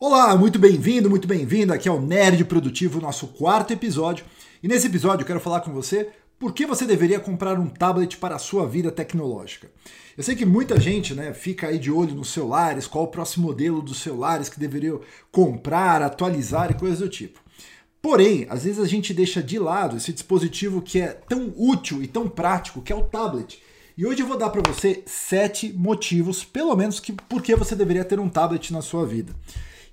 Olá, muito bem-vindo, muito bem-vindo. Aqui é o Nerd Produtivo, nosso quarto episódio. E nesse episódio eu quero falar com você por que você deveria comprar um tablet para a sua vida tecnológica. Eu sei que muita gente né, fica aí de olho nos celulares, qual o próximo modelo dos celulares que deveriam comprar, atualizar e coisas do tipo. Porém, às vezes a gente deixa de lado esse dispositivo que é tão útil e tão prático, que é o tablet. E hoje eu vou dar para você sete motivos, pelo menos, que por que você deveria ter um tablet na sua vida.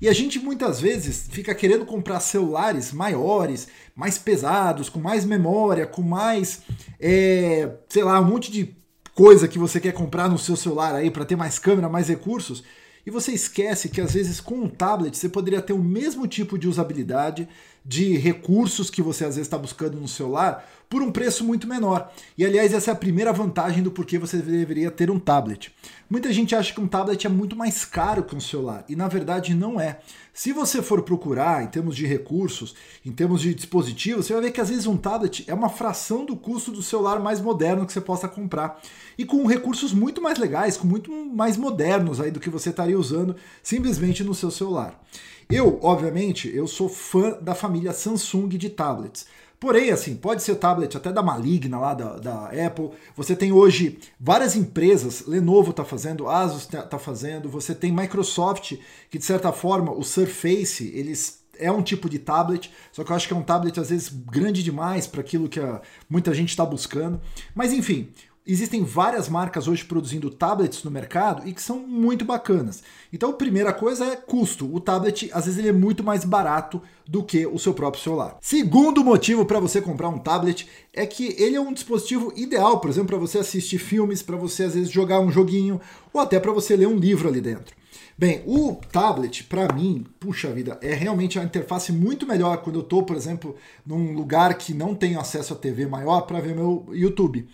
E a gente muitas vezes fica querendo comprar celulares maiores, mais pesados, com mais memória, com mais, é, sei lá, um monte de coisa que você quer comprar no seu celular aí para ter mais câmera, mais recursos. E você esquece que às vezes com um tablet você poderia ter o mesmo tipo de usabilidade, de recursos que você às vezes está buscando no celular por um preço muito menor. E aliás, essa é a primeira vantagem do porquê você deveria ter um tablet. Muita gente acha que um tablet é muito mais caro que um celular, e na verdade não é. Se você for procurar em termos de recursos, em termos de dispositivos, você vai ver que às vezes um tablet é uma fração do custo do celular mais moderno que você possa comprar. E com recursos muito mais legais, com muito mais modernos aí do que você estaria usando simplesmente no seu celular. Eu, obviamente, eu sou fã da família Samsung de tablets. Porém, assim, pode ser tablet até da Maligna lá da, da Apple. Você tem hoje várias empresas, Lenovo está fazendo, Asus está tá fazendo, você tem Microsoft, que de certa forma o Surface, eles é um tipo de tablet, só que eu acho que é um tablet às vezes grande demais para aquilo que a, muita gente está buscando. Mas enfim, Existem várias marcas hoje produzindo tablets no mercado e que são muito bacanas. Então, a primeira coisa é custo. O tablet, às vezes, ele é muito mais barato do que o seu próprio celular. Segundo motivo para você comprar um tablet é que ele é um dispositivo ideal, por exemplo, para você assistir filmes, para você às vezes jogar um joguinho ou até para você ler um livro ali dentro. Bem, o tablet, para mim, puxa vida, é realmente a interface muito melhor quando eu estou, por exemplo, num lugar que não tenho acesso a TV maior para ver meu YouTube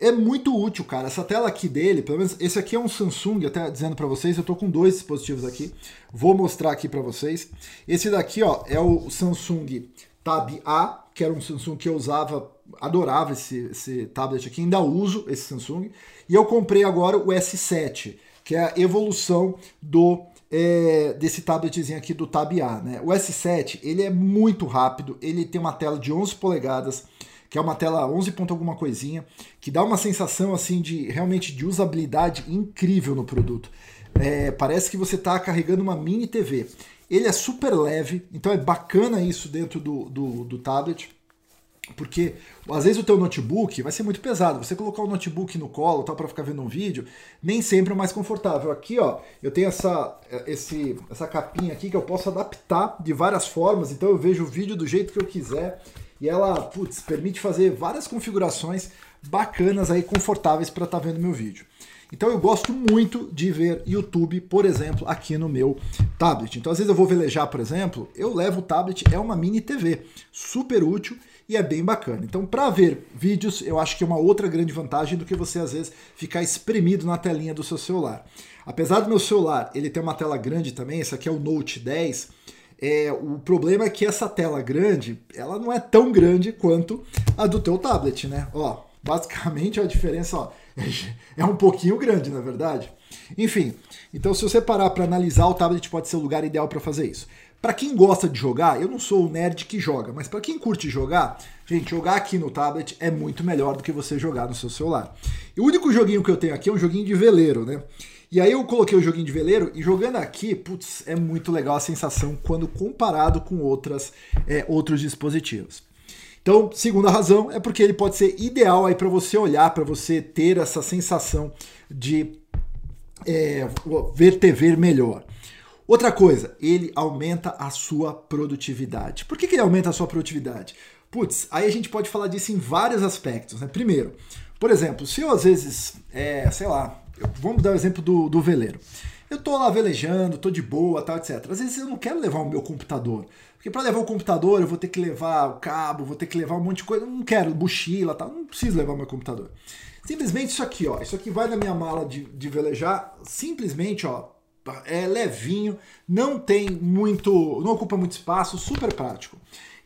é muito útil, cara. Essa tela aqui dele, pelo menos esse aqui é um Samsung, até dizendo para vocês, eu tô com dois dispositivos aqui. Vou mostrar aqui para vocês. Esse daqui, ó, é o Samsung Tab A, que era um Samsung que eu usava, adorava esse, esse tablet aqui, ainda uso esse Samsung. E eu comprei agora o S7, que é a evolução do é, desse tabletzinho aqui do Tab A, né? O S7, ele é muito rápido, ele tem uma tela de 11 polegadas, que é uma tela 11 ponto alguma coisinha, que dá uma sensação assim de realmente de usabilidade incrível no produto. É, parece que você está carregando uma mini TV. Ele é super leve, então é bacana isso dentro do, do, do tablet. Porque às vezes o teu notebook vai ser muito pesado. Você colocar o notebook no colo tal para ficar vendo um vídeo, nem sempre é mais confortável. Aqui, ó, eu tenho essa esse essa capinha aqui que eu posso adaptar de várias formas. Então eu vejo o vídeo do jeito que eu quiser e ela, putz, permite fazer várias configurações bacanas aí, confortáveis para estar tá vendo meu vídeo. Então eu gosto muito de ver YouTube, por exemplo, aqui no meu tablet. Então às vezes eu vou velejar, por exemplo, eu levo o tablet, é uma mini TV, super útil e é bem bacana. Então para ver vídeos, eu acho que é uma outra grande vantagem do que você às vezes ficar espremido na telinha do seu celular. Apesar do meu celular, ele ter uma tela grande também, esse aqui é o Note 10, é, o problema é que essa tela grande, ela não é tão grande quanto a do teu tablet, né? Ó, basicamente a diferença ó, é um pouquinho grande, na é verdade. Enfim, então se você parar para analisar, o tablet pode ser o lugar ideal para fazer isso. Para quem gosta de jogar, eu não sou o nerd que joga, mas para quem curte jogar, gente, jogar aqui no tablet é muito melhor do que você jogar no seu celular. E o único joguinho que eu tenho aqui é um joguinho de veleiro, né? E aí eu coloquei o joguinho de veleiro e jogando aqui, putz, é muito legal a sensação quando comparado com outras, é, outros dispositivos. Então, segunda razão é porque ele pode ser ideal aí para você olhar, para você ter essa sensação de é, ver TV melhor. Outra coisa, ele aumenta a sua produtividade. Por que, que ele aumenta a sua produtividade? Putz, aí a gente pode falar disso em vários aspectos. Né? Primeiro, por exemplo, se eu às vezes, é, sei lá, vamos dar o exemplo do, do veleiro. Eu tô lá velejando, tô de boa, tal, etc. Às vezes eu não quero levar o meu computador. Porque para levar o computador eu vou ter que levar o cabo, vou ter que levar um monte de coisa. Eu não quero, mochila, tal. Não preciso levar o meu computador. Simplesmente isso aqui, ó. Isso aqui vai na minha mala de, de velejar. Simplesmente, ó. É levinho, não tem muito. não ocupa muito espaço, super prático.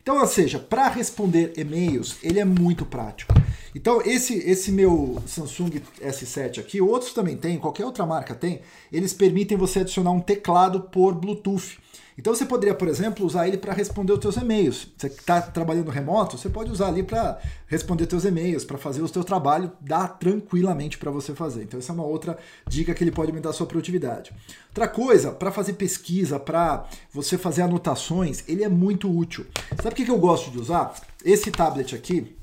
Então, ou seja, para responder e-mails, ele é muito prático. Então, esse, esse meu Samsung S7 aqui, outros também tem, qualquer outra marca tem, eles permitem você adicionar um teclado por Bluetooth. Então você poderia, por exemplo, usar ele para responder os seus e-mails. Você está trabalhando remoto, você pode usar ali para responder seus e-mails, para fazer o seu trabalho, dá tranquilamente para você fazer. Então essa é uma outra dica que ele pode aumentar a sua produtividade. Outra coisa, para fazer pesquisa, para você fazer anotações, ele é muito útil. Sabe o que eu gosto de usar? Esse tablet aqui,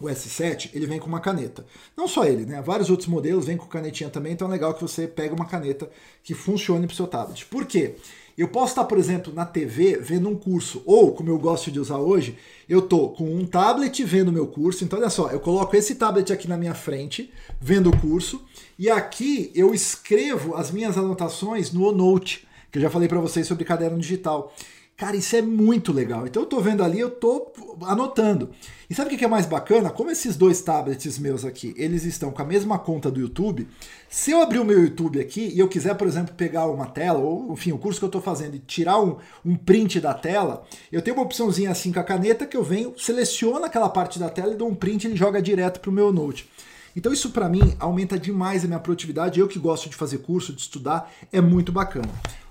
o S7, ele vem com uma caneta. Não só ele, né? Vários outros modelos vêm com canetinha também, então é legal que você pegue uma caneta que funcione para o seu tablet. Por quê? Eu posso estar, por exemplo, na TV vendo um curso, ou, como eu gosto de usar hoje, eu estou com um tablet vendo meu curso. Então, olha só, eu coloco esse tablet aqui na minha frente, vendo o curso, e aqui eu escrevo as minhas anotações no OneNote, que eu já falei para vocês sobre caderno digital. Cara, isso é muito legal. Então eu tô vendo ali, eu tô anotando. E sabe o que é mais bacana? Como esses dois tablets meus aqui, eles estão com a mesma conta do YouTube, se eu abrir o meu YouTube aqui e eu quiser, por exemplo, pegar uma tela, ou enfim, o curso que eu estou fazendo e tirar um, um print da tela, eu tenho uma opçãozinha assim com a caneta que eu venho, seleciono aquela parte da tela e dou um print e ele joga direto para o meu Note. Então isso para mim aumenta demais a minha produtividade. Eu que gosto de fazer curso, de estudar, é muito bacana.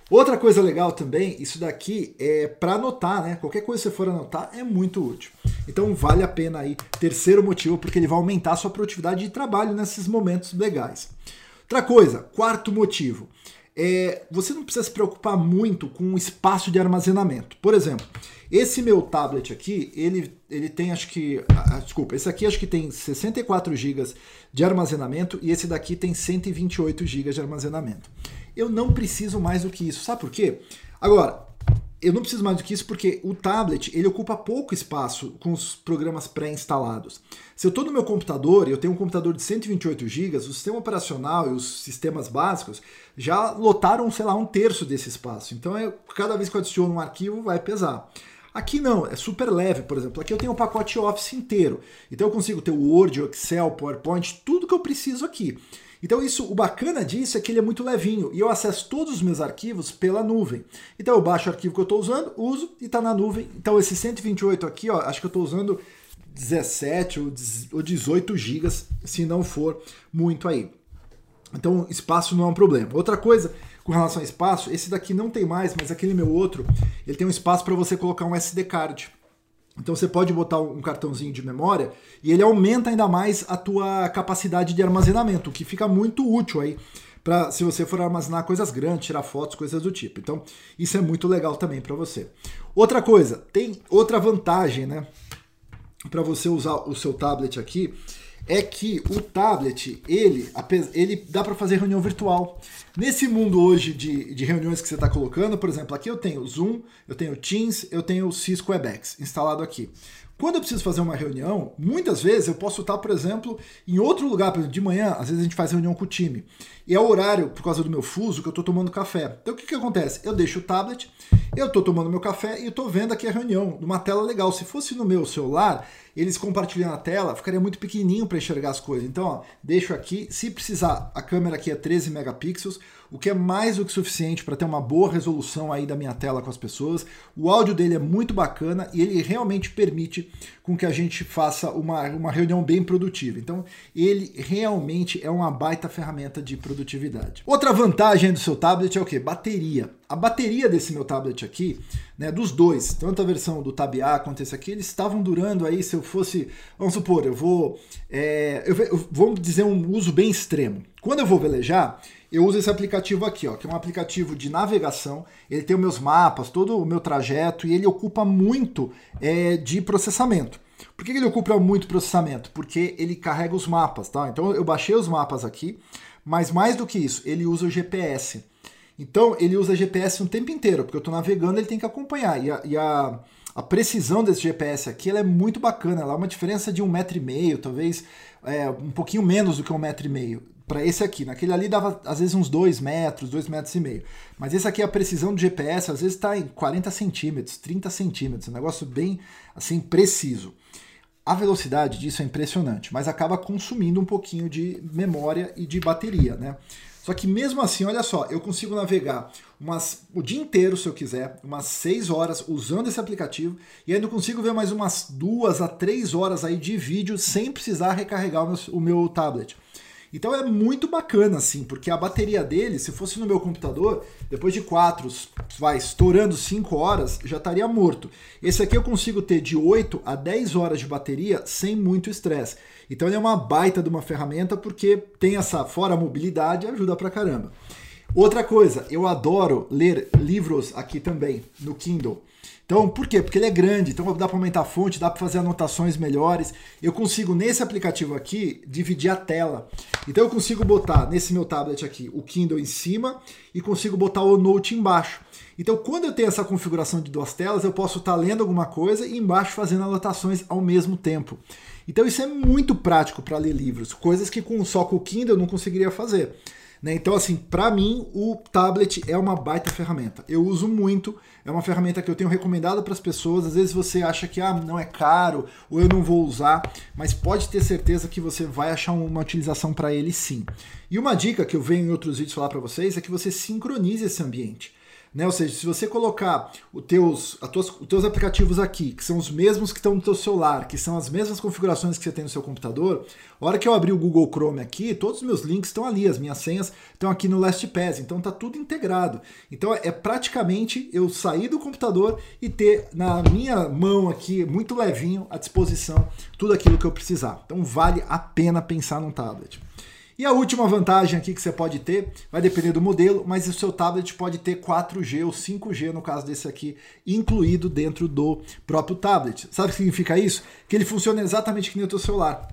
Outra coisa legal também, isso daqui é para anotar, né? Qualquer coisa que você for anotar é muito útil. Então vale a pena aí. Terceiro motivo, porque ele vai aumentar a sua produtividade de trabalho nesses momentos legais. Outra coisa, quarto motivo. É, você não precisa se preocupar muito com o espaço de armazenamento. Por exemplo, esse meu tablet aqui, ele, ele tem acho que. Ah, desculpa, esse aqui acho que tem 64 GB de armazenamento e esse daqui tem 128 GB de armazenamento. Eu não preciso mais do que isso. Sabe por quê? Agora, eu não preciso mais do que isso porque o tablet ele ocupa pouco espaço com os programas pré-instalados. Se eu estou no meu computador e eu tenho um computador de 128 GB, o sistema operacional e os sistemas básicos já lotaram, sei lá, um terço desse espaço. Então, eu, cada vez que eu adiciono um arquivo, vai pesar. Aqui não, é super leve, por exemplo. Aqui eu tenho o pacote Office inteiro. Então eu consigo ter o Word, o Excel, PowerPoint, tudo que eu preciso aqui. Então isso, o bacana disso é que ele é muito levinho e eu acesso todos os meus arquivos pela nuvem. Então eu baixo o arquivo que eu estou usando, uso e está na nuvem. Então esse 128 aqui, ó, acho que eu estou usando 17 ou 18 gigas, se não for muito aí. Então espaço não é um problema. Outra coisa com relação a espaço, esse daqui não tem mais, mas aquele meu outro, ele tem um espaço para você colocar um SD card. Então você pode botar um cartãozinho de memória e ele aumenta ainda mais a tua capacidade de armazenamento, o que fica muito útil aí para se você for armazenar coisas grandes, tirar fotos, coisas do tipo. Então, isso é muito legal também para você. Outra coisa, tem outra vantagem, né? Para você usar o seu tablet aqui, é que o tablet, ele, ele dá para fazer reunião virtual. Nesse mundo hoje de, de reuniões que você está colocando, por exemplo, aqui eu tenho Zoom, eu tenho Teams, eu tenho o Cisco WebEx instalado aqui. Quando eu preciso fazer uma reunião, muitas vezes eu posso estar, por exemplo, em outro lugar, por exemplo, de manhã, às vezes a gente faz reunião com o time. E é o horário, por causa do meu fuso, que eu estou tomando café. Então o que, que acontece? Eu deixo o tablet, eu estou tomando meu café e estou vendo aqui a reunião, numa tela legal. Se fosse no meu celular, eles compartilhando a tela, ficaria muito pequenininho para enxergar as coisas. Então, ó, deixo aqui. Se precisar, a câmera aqui é 13 megapixels, o que é mais do que suficiente para ter uma boa resolução aí da minha tela com as pessoas. O áudio dele é muito bacana e ele realmente permite com que a gente faça uma, uma reunião bem produtiva. Então, ele realmente é uma baita ferramenta de produtividade. Outra vantagem do seu tablet é o que? Bateria. A bateria desse meu tablet aqui, né, dos dois, tanto a versão do Tab A quanto esse aqui, eles estavam durando aí, se eu fosse, vamos supor, eu vou, é, eu, eu, vamos dizer um uso bem extremo. Quando eu vou velejar, eu uso esse aplicativo aqui, ó, que é um aplicativo de navegação. Ele tem os meus mapas, todo o meu trajeto e ele ocupa muito é, de processamento. Por que ele ocupa muito processamento? Porque ele carrega os mapas, tá? Então eu baixei os mapas aqui, mas mais do que isso, ele usa o GPS. Então ele usa GPS o tempo inteiro, porque eu estou navegando, ele tem que acompanhar. E a, e a, a precisão desse GPS aqui é muito bacana. Ela é uma diferença de um metro e meio, talvez é, um pouquinho menos do que um metro e meio para esse aqui. Naquele ali dava às vezes uns 2 metros, 2 metros e meio. Mas esse aqui, a precisão do GPS, às vezes está em 40 centímetros, 30 centímetros, um negócio bem assim preciso. A velocidade disso é impressionante, mas acaba consumindo um pouquinho de memória e de bateria, né? Só que mesmo assim, olha só, eu consigo navegar umas, o dia inteiro, se eu quiser, umas 6 horas usando esse aplicativo e ainda consigo ver mais umas duas a três horas aí de vídeo sem precisar recarregar o meu, o meu tablet. Então é muito bacana, assim, porque a bateria dele, se fosse no meu computador, depois de quatro, vai estourando 5 horas, já estaria morto. Esse aqui eu consigo ter de 8 a 10 horas de bateria sem muito estresse. Então ele é uma baita de uma ferramenta porque tem essa, fora mobilidade, ajuda pra caramba. Outra coisa, eu adoro ler livros aqui também, no Kindle. Então, por quê? Porque ele é grande, então dá para aumentar a fonte, dá para fazer anotações melhores. Eu consigo, nesse aplicativo aqui, dividir a tela. Então eu consigo botar nesse meu tablet aqui o Kindle em cima e consigo botar o Note embaixo. Então, quando eu tenho essa configuração de duas telas, eu posso estar lendo alguma coisa e embaixo fazendo anotações ao mesmo tempo. Então, isso é muito prático para ler livros, coisas que com, só com o Kindle eu não conseguiria fazer. Né? Então, assim, para mim, o tablet é uma baita ferramenta. Eu uso muito, é uma ferramenta que eu tenho recomendado para as pessoas. Às vezes você acha que ah, não é caro ou eu não vou usar, mas pode ter certeza que você vai achar uma utilização para ele sim. E uma dica que eu venho em outros vídeos falar para vocês é que você sincronize esse ambiente. Né? Ou seja, se você colocar os teus, tuas, os teus aplicativos aqui, que são os mesmos que estão no teu celular, que são as mesmas configurações que você tem no seu computador, a hora que eu abrir o Google Chrome aqui, todos os meus links estão ali, as minhas senhas estão aqui no LastPass, então tá tudo integrado. Então é praticamente eu sair do computador e ter na minha mão aqui, muito levinho, à disposição, tudo aquilo que eu precisar. Então vale a pena pensar num tablet. E a última vantagem aqui que você pode ter, vai depender do modelo, mas o seu tablet pode ter 4G ou 5G, no caso desse aqui, incluído dentro do próprio tablet. Sabe o que significa isso? Que ele funciona exatamente que nem o teu celular.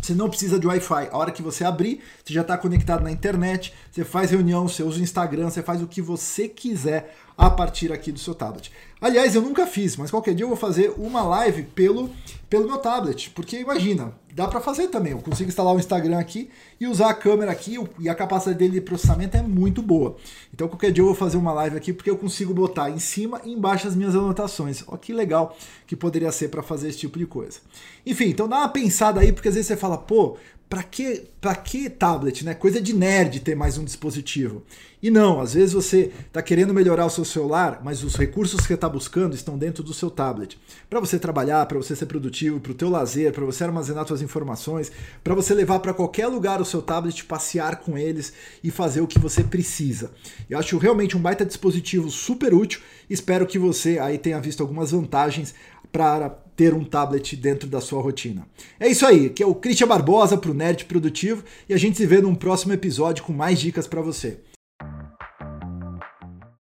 Você não precisa de Wi-Fi. A hora que você abrir, você já está conectado na internet, você faz reunião, você usa o Instagram, você faz o que você quiser a partir aqui do seu tablet. Aliás, eu nunca fiz, mas qualquer dia eu vou fazer uma live pelo, pelo meu tablet, porque imagina, dá para fazer também. Eu consigo instalar o Instagram aqui e usar a câmera aqui e a capacidade dele de processamento é muito boa. Então qualquer dia eu vou fazer uma live aqui porque eu consigo botar em cima e embaixo as minhas anotações. Olha que legal que poderia ser para fazer esse tipo de coisa. Enfim, então dá uma pensada aí porque às vezes você fala, pô, para que, pra que tablet, né? Coisa de nerd ter mais um dispositivo. E não, às vezes você está querendo melhorar o seu celular, mas os recursos que está buscando estão dentro do seu tablet. Para você trabalhar, para você ser produtivo, para o teu lazer, para você armazenar suas informações, para você levar para qualquer lugar o seu tablet, passear com eles e fazer o que você precisa. Eu acho realmente um baita dispositivo super útil. Espero que você aí tenha visto algumas vantagens para ter um tablet dentro da sua rotina. É isso aí, que é o Christian Barbosa para o Nerd Produtivo e a gente se vê num próximo episódio com mais dicas para você.